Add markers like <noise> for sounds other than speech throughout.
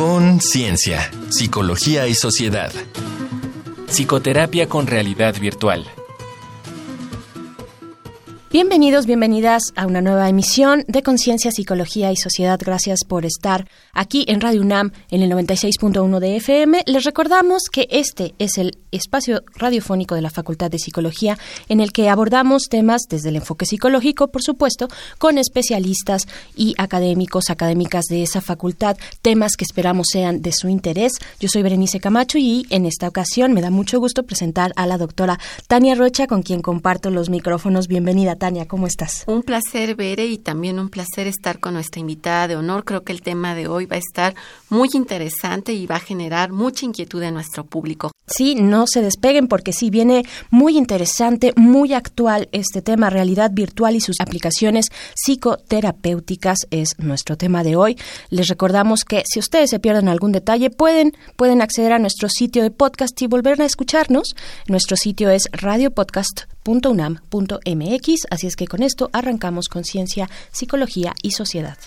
Conciencia, psicología y sociedad. Psicoterapia con realidad virtual. Bienvenidos, bienvenidas a una nueva emisión de Conciencia, Psicología y Sociedad. Gracias por estar aquí en Radio UNAM en el 96.1 de FM. Les recordamos que este es el espacio radiofónico de la Facultad de Psicología en el que abordamos temas desde el enfoque psicológico, por supuesto, con especialistas y académicos, académicas de esa facultad, temas que esperamos sean de su interés. Yo soy Berenice Camacho y en esta ocasión me da mucho gusto presentar a la doctora Tania Rocha, con quien comparto los micrófonos. Bienvenida, Tania, ¿cómo estás? Un placer, Bere, y también un placer estar con nuestra invitada de honor. Creo que el tema de hoy va a estar muy interesante y va a generar mucha inquietud en nuestro público. Sí, no se despeguen porque sí viene muy interesante, muy actual este tema, realidad virtual y sus aplicaciones psicoterapéuticas es nuestro tema de hoy. Les recordamos que si ustedes se pierden algún detalle, pueden, pueden acceder a nuestro sitio de podcast y volver a escucharnos. Nuestro sitio es radiopodcast.unam.mx, así es que con esto arrancamos conciencia, psicología y sociedad.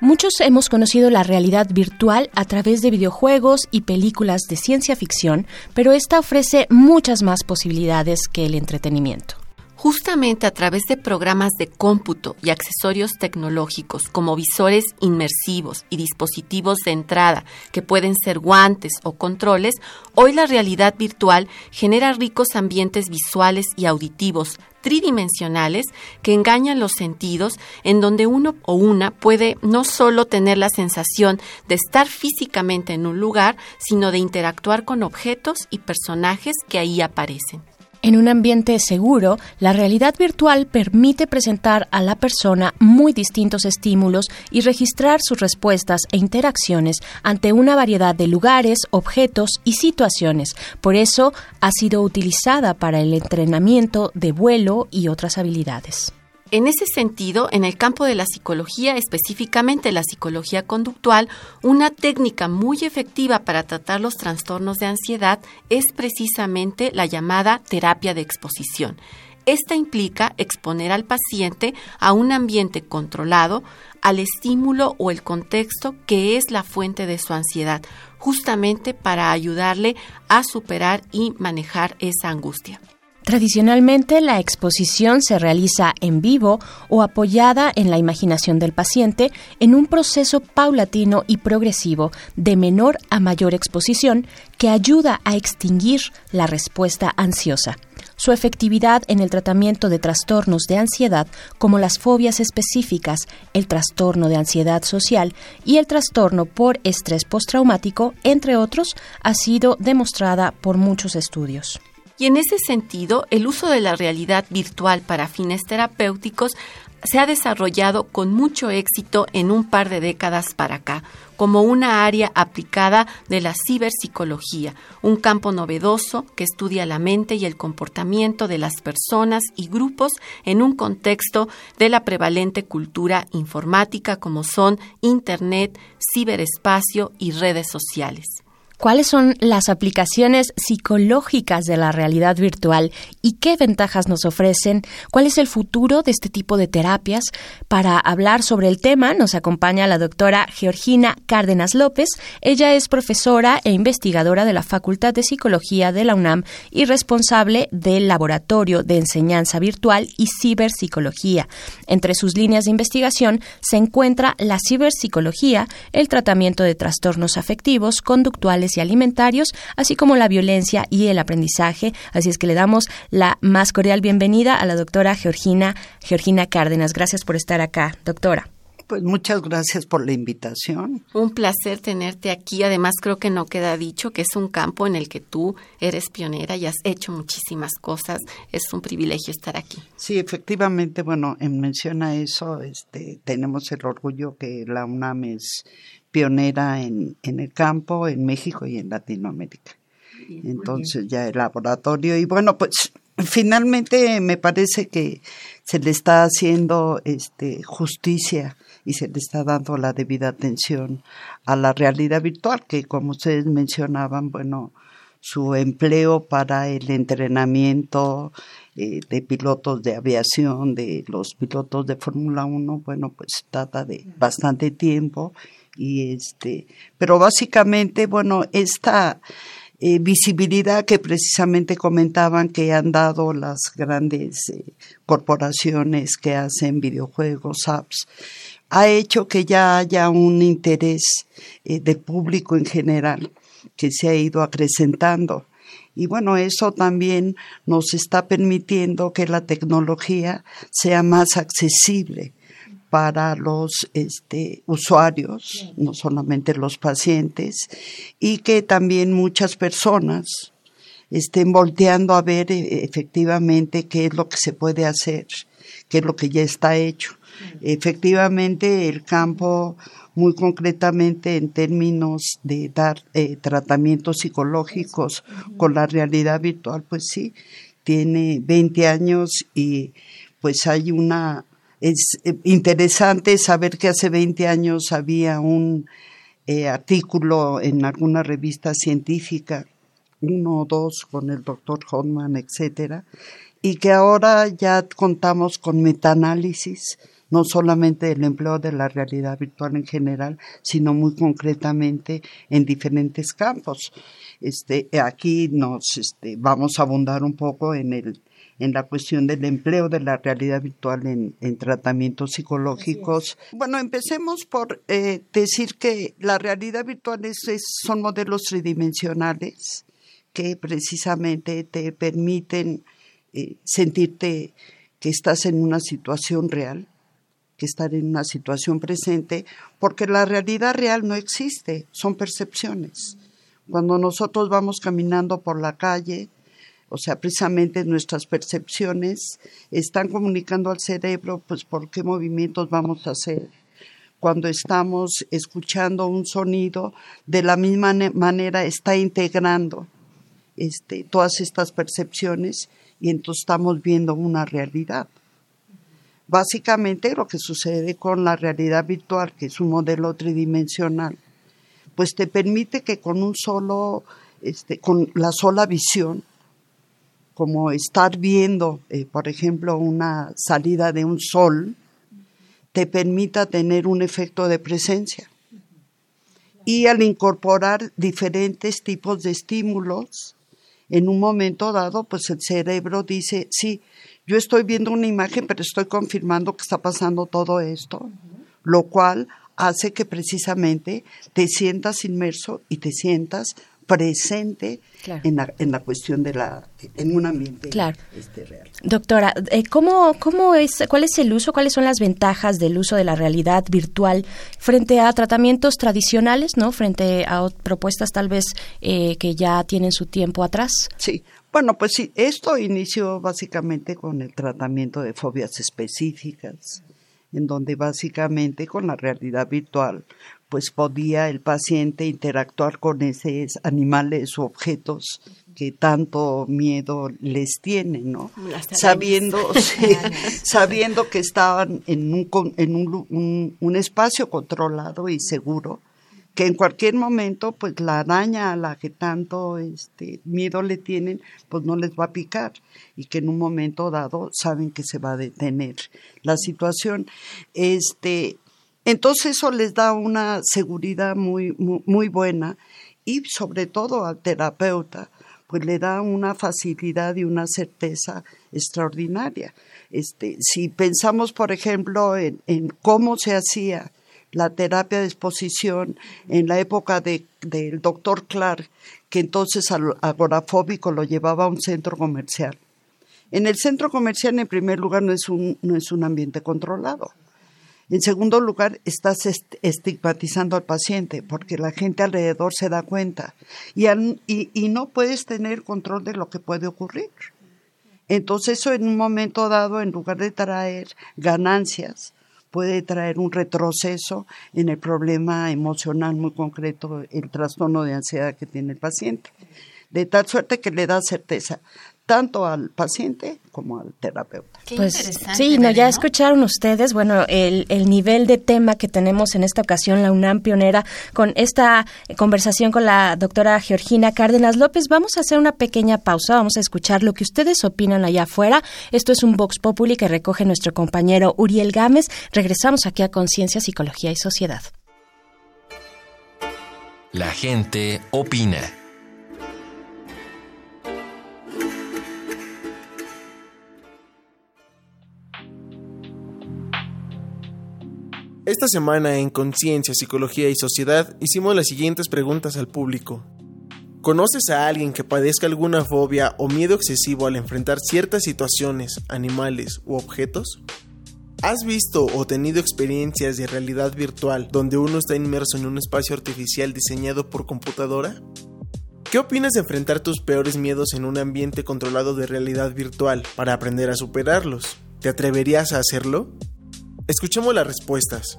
Muchos hemos conocido la realidad virtual a través de videojuegos y películas de ciencia ficción, pero esta ofrece muchas más posibilidades que el entretenimiento. Justamente a través de programas de cómputo y accesorios tecnológicos como visores inmersivos y dispositivos de entrada que pueden ser guantes o controles, hoy la realidad virtual genera ricos ambientes visuales y auditivos tridimensionales que engañan los sentidos, en donde uno o una puede no solo tener la sensación de estar físicamente en un lugar, sino de interactuar con objetos y personajes que ahí aparecen. En un ambiente seguro, la realidad virtual permite presentar a la persona muy distintos estímulos y registrar sus respuestas e interacciones ante una variedad de lugares, objetos y situaciones. Por eso ha sido utilizada para el entrenamiento de vuelo y otras habilidades. En ese sentido, en el campo de la psicología, específicamente la psicología conductual, una técnica muy efectiva para tratar los trastornos de ansiedad es precisamente la llamada terapia de exposición. Esta implica exponer al paciente a un ambiente controlado, al estímulo o el contexto que es la fuente de su ansiedad, justamente para ayudarle a superar y manejar esa angustia. Tradicionalmente la exposición se realiza en vivo o apoyada en la imaginación del paciente en un proceso paulatino y progresivo de menor a mayor exposición que ayuda a extinguir la respuesta ansiosa. Su efectividad en el tratamiento de trastornos de ansiedad como las fobias específicas, el trastorno de ansiedad social y el trastorno por estrés postraumático, entre otros, ha sido demostrada por muchos estudios. Y en ese sentido, el uso de la realidad virtual para fines terapéuticos se ha desarrollado con mucho éxito en un par de décadas para acá, como una área aplicada de la ciberpsicología, un campo novedoso que estudia la mente y el comportamiento de las personas y grupos en un contexto de la prevalente cultura informática como son Internet, ciberespacio y redes sociales cuáles son las aplicaciones psicológicas de la realidad virtual y qué ventajas nos ofrecen, cuál es el futuro de este tipo de terapias. Para hablar sobre el tema nos acompaña la doctora Georgina Cárdenas López. Ella es profesora e investigadora de la Facultad de Psicología de la UNAM y responsable del Laboratorio de Enseñanza Virtual y Ciberpsicología. Entre sus líneas de investigación se encuentra la ciberpsicología, el tratamiento de trastornos afectivos, conductuales y alimentarios, así como la violencia y el aprendizaje. Así es que le damos la más cordial bienvenida a la doctora Georgina, Georgina Cárdenas. Gracias por estar acá, doctora. Pues muchas gracias por la invitación. Un placer tenerte aquí. Además, creo que no queda dicho que es un campo en el que tú eres pionera y has hecho muchísimas cosas. Es un privilegio estar aquí. Sí, efectivamente, bueno, en mención a eso, este, tenemos el orgullo que la UNAM es pionera en, en el campo, en México y en Latinoamérica. Entonces ya el laboratorio y bueno, pues finalmente me parece que se le está haciendo este justicia y se le está dando la debida atención a la realidad virtual que como ustedes mencionaban, bueno, su empleo para el entrenamiento eh, de pilotos de aviación, de los pilotos de Fórmula 1, bueno, pues data de bastante tiempo y este, pero básicamente, bueno, esta eh, visibilidad que precisamente comentaban que han dado las grandes eh, corporaciones que hacen videojuegos, apps, ha hecho que ya haya un interés eh, del público en general que se ha ido acrecentando. Y bueno, eso también nos está permitiendo que la tecnología sea más accesible para los este, usuarios, no solamente los pacientes, y que también muchas personas estén volteando a ver eh, efectivamente qué es lo que se puede hacer, qué es lo que ya está hecho. Efectivamente, el campo, muy concretamente en términos de dar eh, tratamientos psicológicos con la realidad virtual, pues sí, tiene 20 años y pues hay una es eh, interesante saber que hace 20 años había un eh, artículo en alguna revista científica, uno o dos con el doctor Hodman, etcétera, y que ahora ya contamos con metaanálisis, no solamente del empleo de la realidad virtual en general, sino muy concretamente en diferentes campos. Este, aquí nos este, vamos a abundar un poco en el en la cuestión del empleo de la realidad virtual en, tratamientos psicológicos. Bueno, empecemos por eh, decir que la realidad virtual es, son modelos tridimensionales que precisamente te permiten eh, sentirte que estás en una situación real, que estar en una situación presente, porque la realidad real no existe, son percepciones. Cuando nosotros vamos caminando por la calle, o sea, precisamente nuestras percepciones están comunicando al cerebro, pues, por qué movimientos vamos a hacer. Cuando estamos escuchando un sonido, de la misma manera está integrando este, todas estas percepciones y entonces estamos viendo una realidad. Básicamente lo que sucede con la realidad virtual, que es un modelo tridimensional, pues te permite que con un solo, este, con la sola visión, como estar viendo, eh, por ejemplo, una salida de un sol, te permita tener un efecto de presencia. Y al incorporar diferentes tipos de estímulos, en un momento dado, pues el cerebro dice, sí, yo estoy viendo una imagen, pero estoy confirmando que está pasando todo esto, lo cual hace que precisamente te sientas inmerso y te sientas presente en, la, en, la, cuestión de la en un ambiente este, real. Doctora, eh, ¿cómo, ¿cómo es cuál es el uso, cuáles son las ventajas del uso de la realidad virtual frente a tratamientos tradicionales, no, frente a propuestas tal vez eh, que ya tienen su tiempo atrás? Sí, bueno, pues sí, esto inició básicamente con el tratamiento de fobias específicas, en donde básicamente con la realidad virtual pues podía el paciente interactuar con esos animales o objetos que tanto miedo les tienen, ¿no? Sabiendo, <laughs> sabiendo que estaban en, un, en un, un, espacio controlado y seguro, que en cualquier momento, pues la araña a la que tanto este, miedo le tienen, pues no les va a picar y que en un momento dado saben que se va a detener la situación. Este, entonces eso les da una seguridad muy, muy, buena y sobre todo al terapeuta, pues le da una facilidad y una certeza extraordinaria. Este, si pensamos, por ejemplo, en, cómo se hacía la terapia de exposición en la época de, del doctor Clark, que entonces al agorafóbico lo llevaba a un centro comercial. En el centro comercial, en primer lugar, no es un, no es un ambiente controlado. En segundo lugar, estás estigmatizando al paciente porque la gente alrededor se da cuenta y, y, no puedes tener control de lo que puede ocurrir. Entonces eso en un momento dado, en lugar de traer ganancias, puede traer un retroceso en el problema emocional muy concreto, el trastorno de ansiedad que tiene el paciente. De tal suerte que le da certeza. Tanto al paciente como al terapeuta. pues sí, no, ya escucharon ustedes, bueno, el, el nivel de tema que tenemos en esta ocasión, la UNAM pionera, con esta conversación con la doctora Georgina Cárdenas López. Vamos a hacer una pequeña pausa, vamos a escuchar lo que ustedes opinan allá afuera. Esto es un Vox Populi que recoge nuestro compañero Uriel Gámez. Regresamos aquí a Conciencia, Psicología y Sociedad. La gente opina. Esta semana en Conciencia, Psicología y Sociedad hicimos las siguientes preguntas al público. ¿Conoces a alguien que padezca alguna fobia o miedo excesivo al enfrentar ciertas situaciones, animales u objetos? ¿Has visto o tenido experiencias de realidad virtual donde uno está inmerso en un espacio artificial diseñado por computadora? ¿Qué opinas de enfrentar tus peores miedos en un ambiente controlado de realidad virtual para aprender a superarlos? ¿Te atreverías a hacerlo? Escuchemos las respuestas.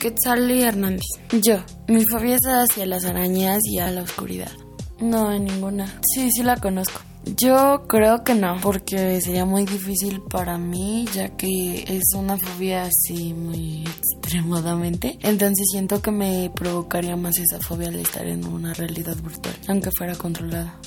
Quetzali Hernández. Yo. Mi fobia es hacia las arañas y a la oscuridad. No, ninguna. Sí, sí la conozco. Yo creo que no, porque sería muy difícil para mí, ya que es una fobia así muy extremadamente. Entonces siento que me provocaría más esa fobia al estar en una realidad virtual, aunque fuera controlada.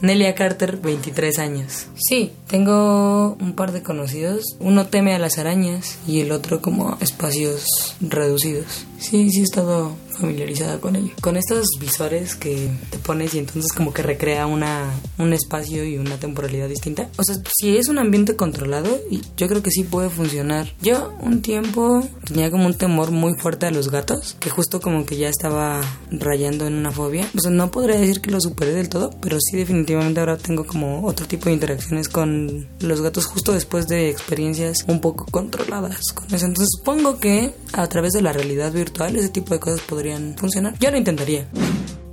Nelia Carter, 23 años. Sí, tengo un par de conocidos. Uno teme a las arañas y el otro como espacios reducidos. Sí, sí he estado familiarizada con ello. Con estos visores que te pones y entonces como que recrea una, un espacio y una temporalidad distinta. O sea, si es un ambiente controlado, yo creo que sí puede funcionar. Yo un tiempo tenía como un temor muy fuerte a los gatos, que justo como que ya estaba rayando en una fobia. O sea, no podría decir que lo superé del todo, pero sí definitivamente ahora tengo como otro tipo de interacciones con los gatos justo después de experiencias un poco controladas con eso. Entonces supongo que a través de la realidad virtual ese tipo de cosas podrían funcionar. Yo lo intentaría.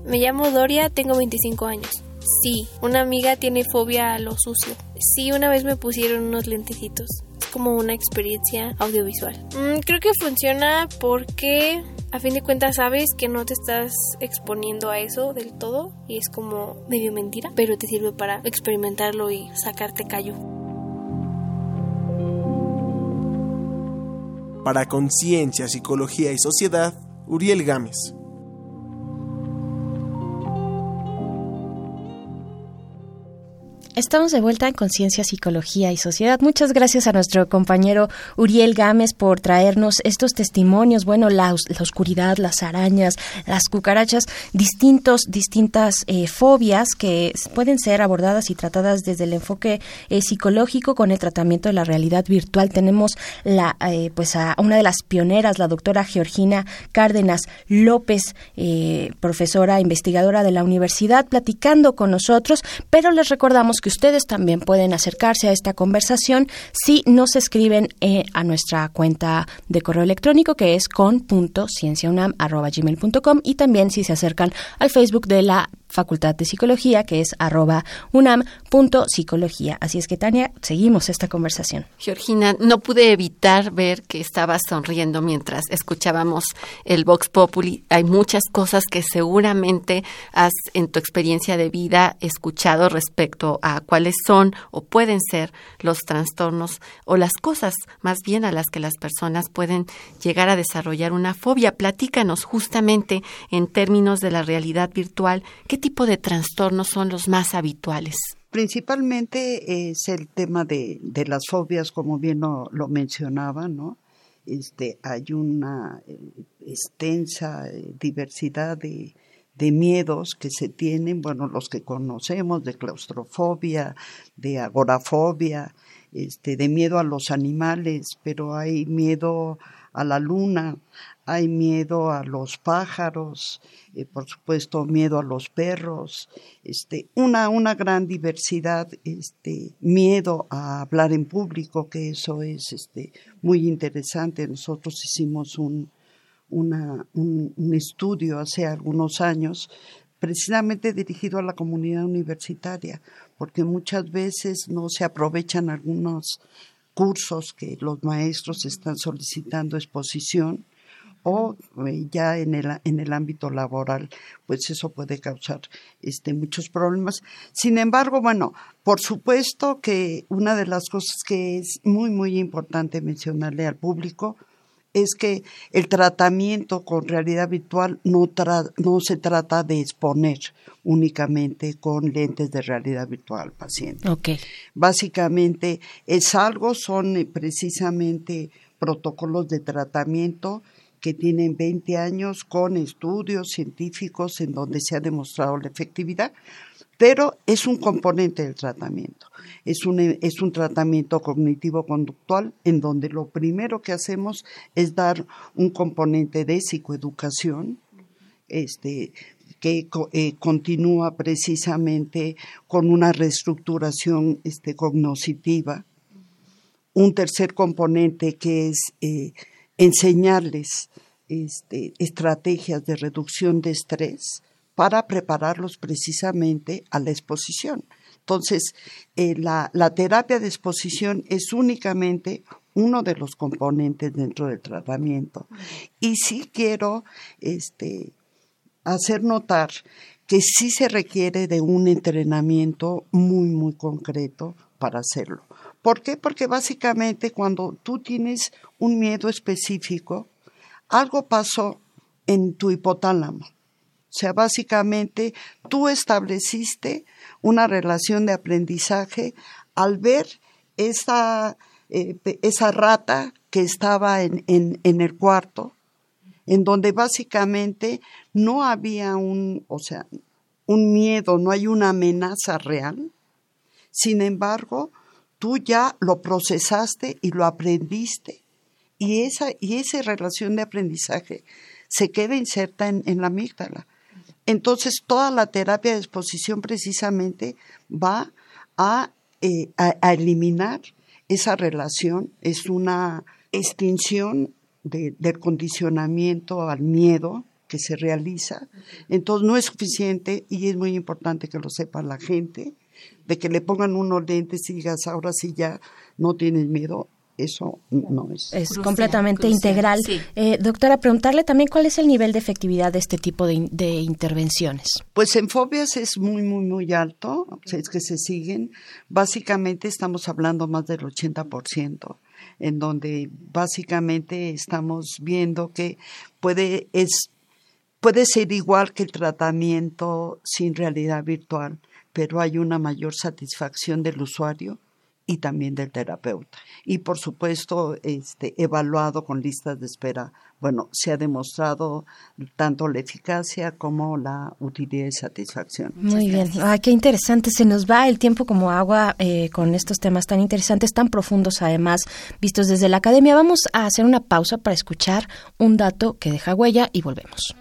Me llamo Doria, tengo 25 años. Sí, una amiga tiene fobia a lo sucio. Sí, una vez me pusieron unos lentecitos. Es como una experiencia audiovisual. Mm, creo que funciona porque a fin de cuentas sabes que no te estás exponiendo a eso del todo y es como medio mentira, pero te sirve para experimentarlo y sacarte callo. Para Conciencia, Psicología y Sociedad, Uriel Gámez. Estamos de vuelta en Conciencia, Psicología y Sociedad. Muchas gracias a nuestro compañero Uriel Gámez por traernos estos testimonios. Bueno, la, oscuridad, las arañas, las cucarachas, distintos, distintas eh, fobias que pueden ser abordadas y tratadas desde el enfoque eh, psicológico con el tratamiento de la realidad virtual. Tenemos la, eh, pues a una de las pioneras, la doctora Georgina Cárdenas López, profesora investigadora de la universidad, platicando con nosotros, pero les recordamos que ustedes también pueden acercarse a esta conversación si nos escriben eh, a nuestra cuenta de correo electrónico que es con.cienciaunam.gmail.com y también si se acercan al Facebook de la Facultad de Psicología, que es arroba unam.psicología. Así es que, Tania, seguimos esta conversación. Georgina, no pude evitar ver que estabas sonriendo mientras escuchábamos el Vox Populi. Hay muchas cosas que seguramente has, en tu experiencia de vida, escuchado respecto a cuáles son o pueden ser los trastornos o las cosas más bien a las que las personas pueden llegar a desarrollar una fobia. Platícanos justamente en términos de la realidad virtual, ¿qué tipo de trastornos son los más habituales? Principalmente es el tema de, las fobias, como bien lo, mencionaba, ¿no? Este, hay una eh, extensa eh, diversidad de, de miedos que se tienen, bueno, los que conocemos, de claustrofobia, de agorafobia, este, de miedo a los animales, pero hay miedo a la luna, hay miedo a los pájaros, eh, por supuesto miedo a los perros, este, una, una gran diversidad, este, miedo a hablar en público, que eso es este, muy interesante. Nosotros hicimos un, un, estudio hace algunos años precisamente dirigido a la comunidad universitaria, porque muchas veces no se aprovechan algunos cursos que los maestros están solicitando exposición o eh, ya en el, en el ámbito laboral, pues eso puede causar este, muchos problemas. Sin embargo, bueno, por supuesto que una de las cosas que es muy, muy importante mencionarle al público es que el tratamiento con realidad virtual no, no se trata de exponer únicamente con lentes de realidad virtual al paciente. Okay. Básicamente es algo, son eh, precisamente protocolos de tratamiento que tienen 20 años con estudios científicos en donde se ha demostrado la efectividad, pero es un componente del tratamiento. Es un, es un tratamiento cognitivo-conductual en donde lo primero que hacemos es dar un componente de psicoeducación, este, que eh, continúa precisamente con una reestructuración este, cognoscitiva. Un tercer componente que es eh, enseñarles este, estrategias de reducción de estrés, para prepararlos precisamente a la exposición. Entonces, eh, la, terapia de exposición es únicamente uno de los componentes dentro del tratamiento. Y sí quiero este, hacer notar que sí se requiere de un entrenamiento muy, muy concreto para hacerlo. ¿Por qué? Porque básicamente cuando tú tienes un miedo específico, algo pasó en tu hipotálamo o sea, básicamente tú estableciste una relación de aprendizaje al ver esa, eh, esa rata que estaba en, en, el cuarto, en donde básicamente no había un, o sea, un miedo, no hay una amenaza real. Sin embargo, tú ya lo procesaste y lo aprendiste. Y esa, y esa relación de aprendizaje se queda inserta en, en la amígdala. Entonces, toda la terapia de exposición precisamente va a, eh, eliminar esa relación, es una extinción del condicionamiento al miedo que se realiza. Entonces, no es suficiente y es muy importante que lo sepa la gente, de que le pongan unos lentes y digas, ahora sí ya no tienes miedo eso no es. Es completamente integral. Eh, doctora, preguntarle también cuál es el nivel de efectividad de este tipo de, intervenciones. Pues en fobias es muy, muy, muy alto, es que se siguen. Básicamente estamos hablando más del 80%, en donde básicamente estamos viendo que puede, es, puede ser igual que el tratamiento sin realidad virtual, pero hay una mayor satisfacción del usuario y también del terapeuta. Y por supuesto, este, evaluado con listas de espera. Bueno, se ha demostrado tanto la eficacia como la utilidad y satisfacción. Muy bien. Ay, qué interesante. Se nos va el tiempo como agua eh, con estos temas tan interesantes, tan profundos además, vistos desde la academia. Vamos a hacer una pausa para escuchar un dato que deja huella y volvemos.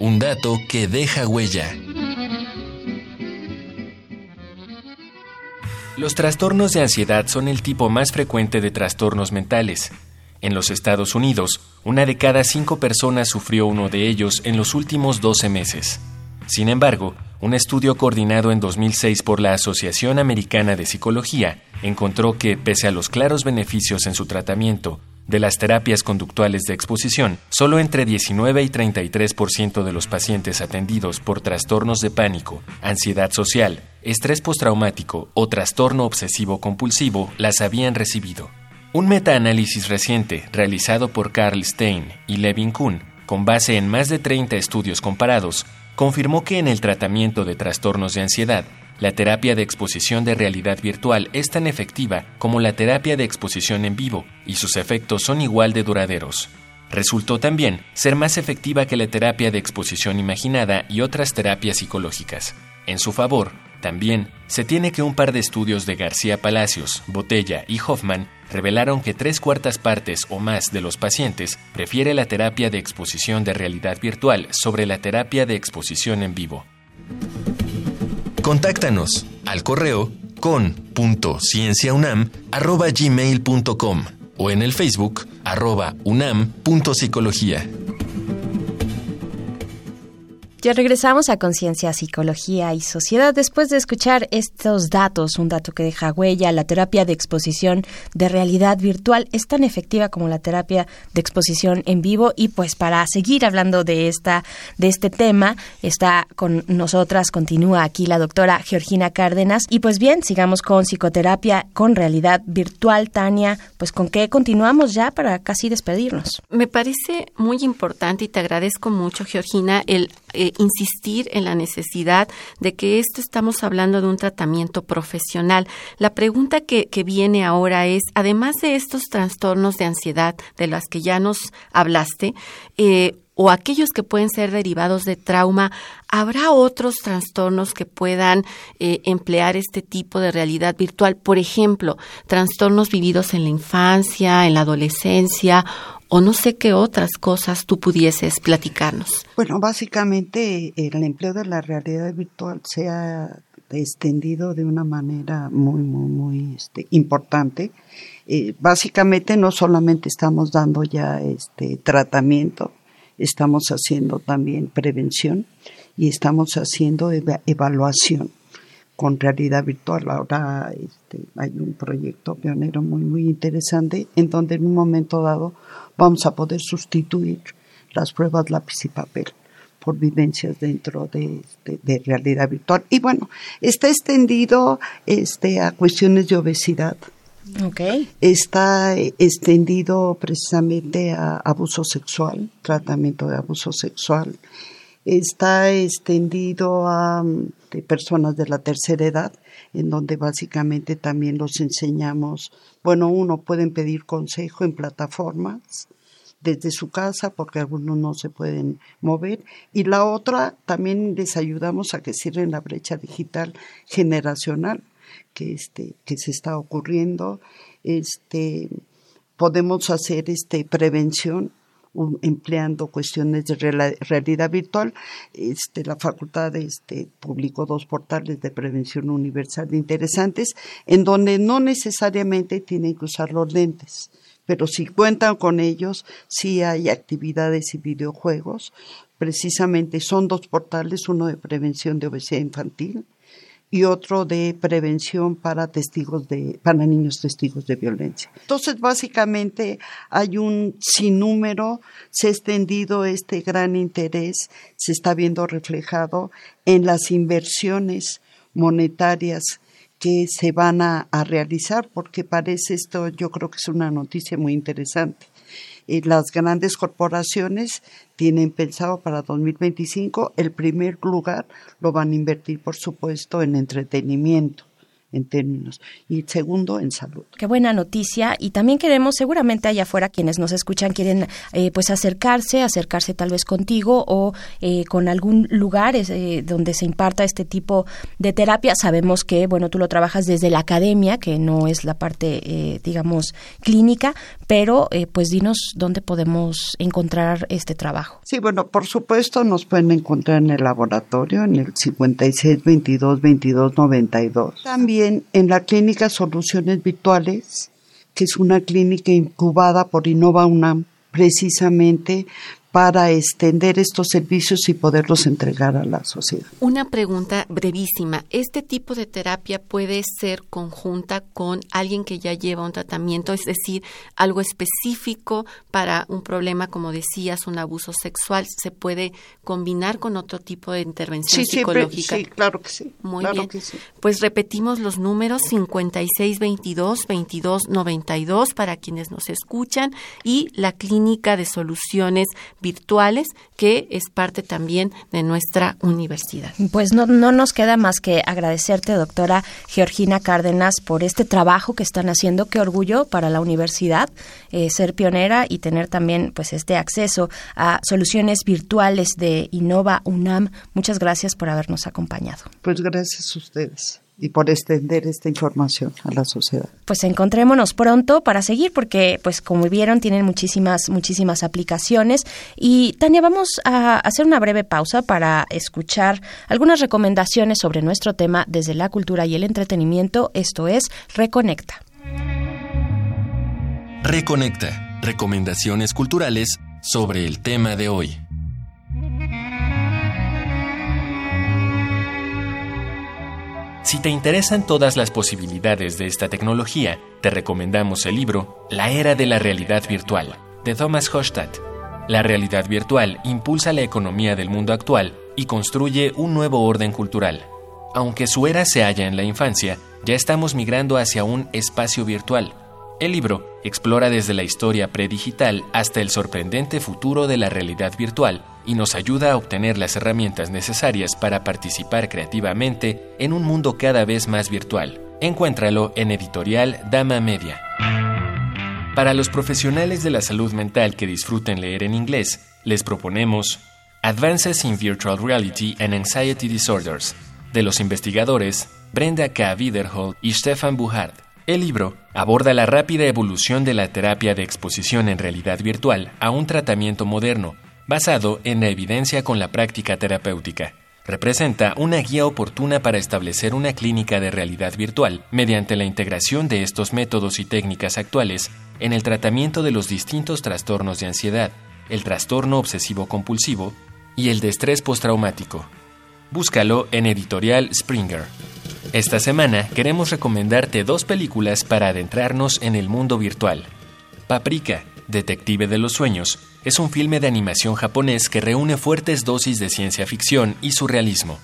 Un dato que deja huella. Los trastornos de ansiedad son el tipo más frecuente de trastornos mentales. En los Estados Unidos, una de cada cinco personas sufrió uno de ellos en los últimos 12 meses. Sin embargo, un estudio coordinado en 2006 por la Asociación Americana de Psicología encontró que, pese a los claros beneficios en su tratamiento de las terapias conductuales de exposición, solo entre 19 y 33% de los pacientes atendidos por trastornos de pánico, ansiedad social, estrés postraumático o trastorno obsesivo compulsivo las habían recibido. Un metaanálisis reciente realizado por Carl Stein y Levin Kuhn, con base en más de 30 estudios comparados, confirmó que en el tratamiento de trastornos de ansiedad, la terapia de exposición de realidad virtual es tan efectiva como la terapia de exposición en vivo y sus efectos son igual de duraderos. Resultó también ser más efectiva que la terapia de exposición imaginada y otras terapias psicológicas. En su favor, también se tiene que un par de estudios de García Palacios, Botella y Hoffman revelaron que tres cuartas partes o más de los pacientes prefiere la terapia de exposición de realidad virtual sobre la terapia de exposición en vivo. Contáctanos al correo con.cienciaunam.gmail.com o en el Facebook arroba. Ya regresamos a Conciencia, Psicología y Sociedad después de escuchar estos datos, un dato que deja huella, la terapia de exposición de realidad virtual es tan efectiva como la terapia de exposición en vivo y pues para seguir hablando de esta de este tema está con nosotras continúa aquí la doctora Georgina Cárdenas y pues bien, sigamos con psicoterapia con realidad virtual, Tania, pues con qué continuamos ya para casi despedirnos. Me parece muy importante y te agradezco mucho Georgina el eh, insistir en la necesidad de que esto estamos hablando de un tratamiento profesional. La pregunta que, viene ahora es, además de estos trastornos de ansiedad de las que ya nos hablaste, eh, o aquellos que pueden ser derivados de trauma, ¿habrá otros trastornos que puedan eh, emplear este tipo de realidad virtual? Por ejemplo, trastornos vividos en la infancia, en la adolescencia o no sé qué otras cosas tú pudieses platicarnos. Bueno, básicamente el empleo de la realidad virtual se ha extendido de una manera muy, muy, muy este, importante. Eh, básicamente no solamente estamos dando ya este tratamiento, estamos haciendo también prevención y estamos haciendo evaluación con realidad virtual. Ahora este, hay un proyecto pionero muy, muy interesante en donde en un momento dado vamos a poder sustituir las pruebas lápiz y papel por vivencias dentro de, realidad virtual. Y bueno, está extendido este, a cuestiones de obesidad. Okay. Está extendido precisamente a abuso sexual, tratamiento de abuso sexual, está extendido a personas de la tercera edad, en donde básicamente también los enseñamos, bueno, uno pueden pedir consejo en plataformas desde su casa porque algunos no se pueden mover. Y la otra también les ayudamos a que cierren la brecha digital generacional que este que se está ocurriendo este podemos hacer este prevención empleando cuestiones de realidad virtual. Este, la facultad este, publicó dos portales de prevención universal interesantes, en donde no necesariamente tienen que usar los lentes, pero si cuentan con ellos, sí hay actividades y videojuegos. Precisamente son dos portales, uno de prevención de obesidad infantil y otro de prevención para testigos de para niños testigos de violencia. Entonces, básicamente hay un sinnúmero, se ha extendido este gran interés, se está viendo reflejado en las inversiones monetarias que se van a, a realizar, porque parece esto, yo creo que es una noticia muy interesante las grandes corporaciones tienen pensado para 2025 el primer lugar lo van a invertir, por supuesto, en entretenimiento en términos. Y segundo, en salud. Qué buena noticia. Y también queremos, seguramente allá afuera, quienes nos escuchan quieren eh, pues acercarse, acercarse tal vez contigo o eh, con algún lugar eh, donde se imparta este tipo de terapia. Sabemos que, bueno, tú lo trabajas desde la academia, que no es la parte, digamos, clínica, pero pues dinos dónde podemos encontrar este trabajo. Sí, bueno, por supuesto nos pueden encontrar en el laboratorio, en el 56 22 22 92. También en la clínica Soluciones Virtuales, que es una clínica incubada por Innova UNAM, precisamente para extender estos servicios y poderlos entregar a la sociedad. Una pregunta brevísima. ¿Este tipo de terapia puede ser conjunta con alguien que ya lleva un tratamiento, es decir, algo específico para un problema, como decías, un abuso sexual? ¿Se puede combinar con otro tipo de intervención psicológica? Sí, claro que sí. Muy bien. Pues repetimos los números 5622 2292 para quienes nos escuchan y la Clínica de Soluciones virtuales, que es parte también de nuestra universidad. Pues no, no nos queda más que agradecerte, doctora Georgina Cárdenas, por este trabajo que están haciendo. Qué orgullo para la universidad eh, ser pionera y tener también pues este acceso a soluciones virtuales de Innova UNAM. Muchas gracias por habernos acompañado. Pues gracias a ustedes y por extender esta información a la sociedad. Pues encontrémonos pronto para seguir porque pues como vieron tienen muchísimas muchísimas aplicaciones y Tania vamos a hacer una breve pausa para escuchar algunas recomendaciones sobre nuestro tema desde la cultura y el entretenimiento, esto es Reconecta. Reconecta, recomendaciones culturales sobre el tema de hoy. Si te interesan todas las posibilidades de esta tecnología, te recomendamos el libro La Era de la Realidad Virtual, de Thomas Hofstadt. La realidad virtual impulsa la economía del mundo actual y construye un nuevo orden cultural. Aunque su era se halla en la infancia, ya estamos migrando hacia un espacio virtual. El libro explora desde la historia predigital hasta el sorprendente futuro de la realidad virtual y nos ayuda a obtener las herramientas necesarias para participar creativamente en un mundo cada vez más virtual. Encuéntralo en editorial Dama Media. Para los profesionales de la salud mental que disfruten leer en inglés, les proponemos Advances in Virtual Reality and Anxiety Disorders, de los investigadores Brenda K. Widerholt y Stefan Buhard. El libro aborda la rápida evolución de la terapia de exposición en realidad virtual a un tratamiento moderno, basado en la evidencia con la práctica terapéutica. Representa una guía oportuna para establecer una clínica de realidad virtual mediante la integración de estos métodos y técnicas actuales en el tratamiento de los distintos trastornos de ansiedad, el trastorno obsesivo compulsivo y el de estrés postraumático. Búscalo en editorial Springer. Esta semana queremos recomendarte dos películas para adentrarnos en el mundo virtual. Paprika, Detective de los Sueños, es un filme de animación japonés que reúne fuertes dosis de ciencia ficción y surrealismo.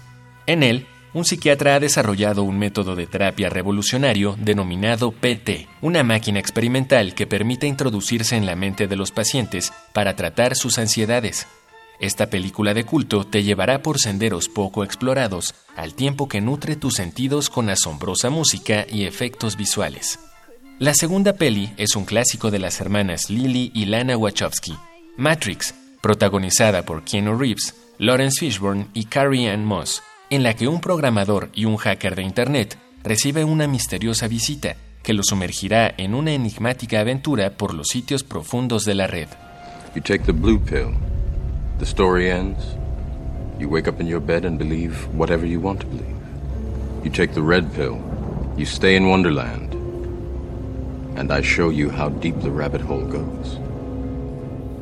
En él, un psiquiatra ha desarrollado un método de terapia revolucionario denominado PT, una máquina experimental que permite introducirse en la mente de los pacientes para tratar sus ansiedades. Esta película de culto te llevará por senderos poco explorados, al tiempo que nutre tus sentidos con asombrosa música y efectos visuales. La segunda peli es un clásico de las hermanas Lily y Lana Wachowski, Matrix, protagonizada por Keanu Reeves, Lawrence Fishburne y Carrie Ann Moss, en la que un programador y un hacker de Internet recibe una misteriosa visita que lo sumergirá en una enigmática aventura por los sitios profundos de la red. The story ends. You wake up in your bed and believe whatever you want to believe. You take the red pill. You stay in Wonderland. And I show you how deep the rabbit hole goes.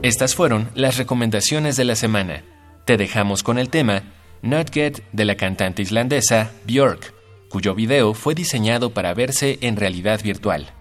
Estas fueron las recomendaciones de la semana. Te dejamos con el tema Not Get de la cantante islandesa Björk, cuyo video fue diseñado para verse en realidad virtual.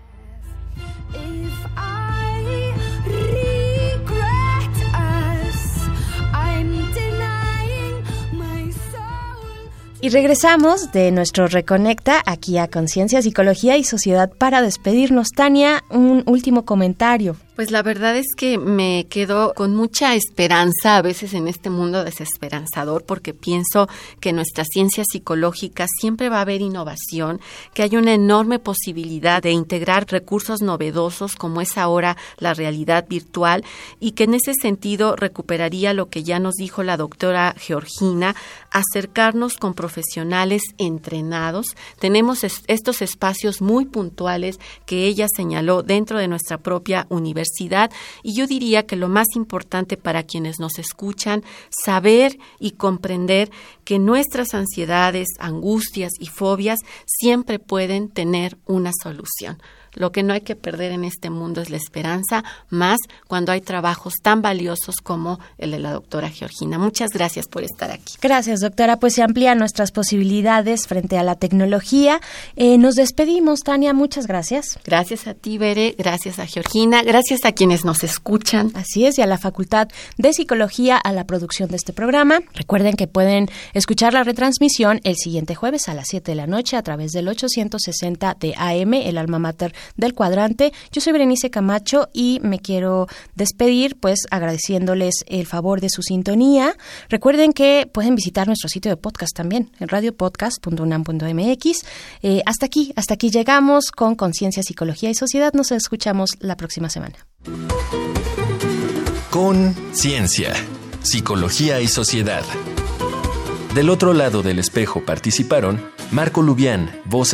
Y regresamos de nuestro Reconecta aquí a Conciencia, Psicología y Sociedad para despedirnos. Tania, un último comentario. Pues la verdad es que me quedo con mucha esperanza a veces en este mundo desesperanzador porque pienso que en nuestra ciencia psicológica siempre va a haber innovación, que hay una enorme posibilidad de integrar recursos novedosos como es ahora la realidad virtual y que en ese sentido recuperaría lo que ya nos dijo la doctora Georgina, acercarnos con profesionales entrenados. Tenemos estos espacios muy puntuales que ella señaló dentro de nuestra propia universidad y yo diría que lo más importante para quienes nos escuchan, saber y comprender que nuestras ansiedades, angustias y fobias siempre pueden tener una solución. Lo que no hay que perder en este mundo es la esperanza, más cuando hay trabajos tan valiosos como el de la doctora Georgina. Muchas gracias por estar aquí. Gracias, doctora. Pues se amplían nuestras posibilidades frente a la tecnología. Eh, nos despedimos, Tania. Muchas gracias. Gracias a ti, Bere. Gracias a Georgina. Gracias a quienes nos escuchan. Así es, y a la Facultad de Psicología a la producción de este programa. Recuerden que pueden escuchar la retransmisión el siguiente jueves a las 7 de la noche a través del 860 de AM, el alma mater del cuadrante. Yo soy Berenice Camacho y me quiero despedir pues agradeciéndoles el favor de su sintonía. Recuerden que pueden visitar nuestro sitio de podcast también en radiopodcast.unam.mx. Eh, hasta aquí, hasta aquí llegamos con Conciencia, Psicología y Sociedad. Nos escuchamos la próxima semana. Con Ciencia, Psicología y Sociedad. Del otro lado del espejo participaron Marco Lubián, voz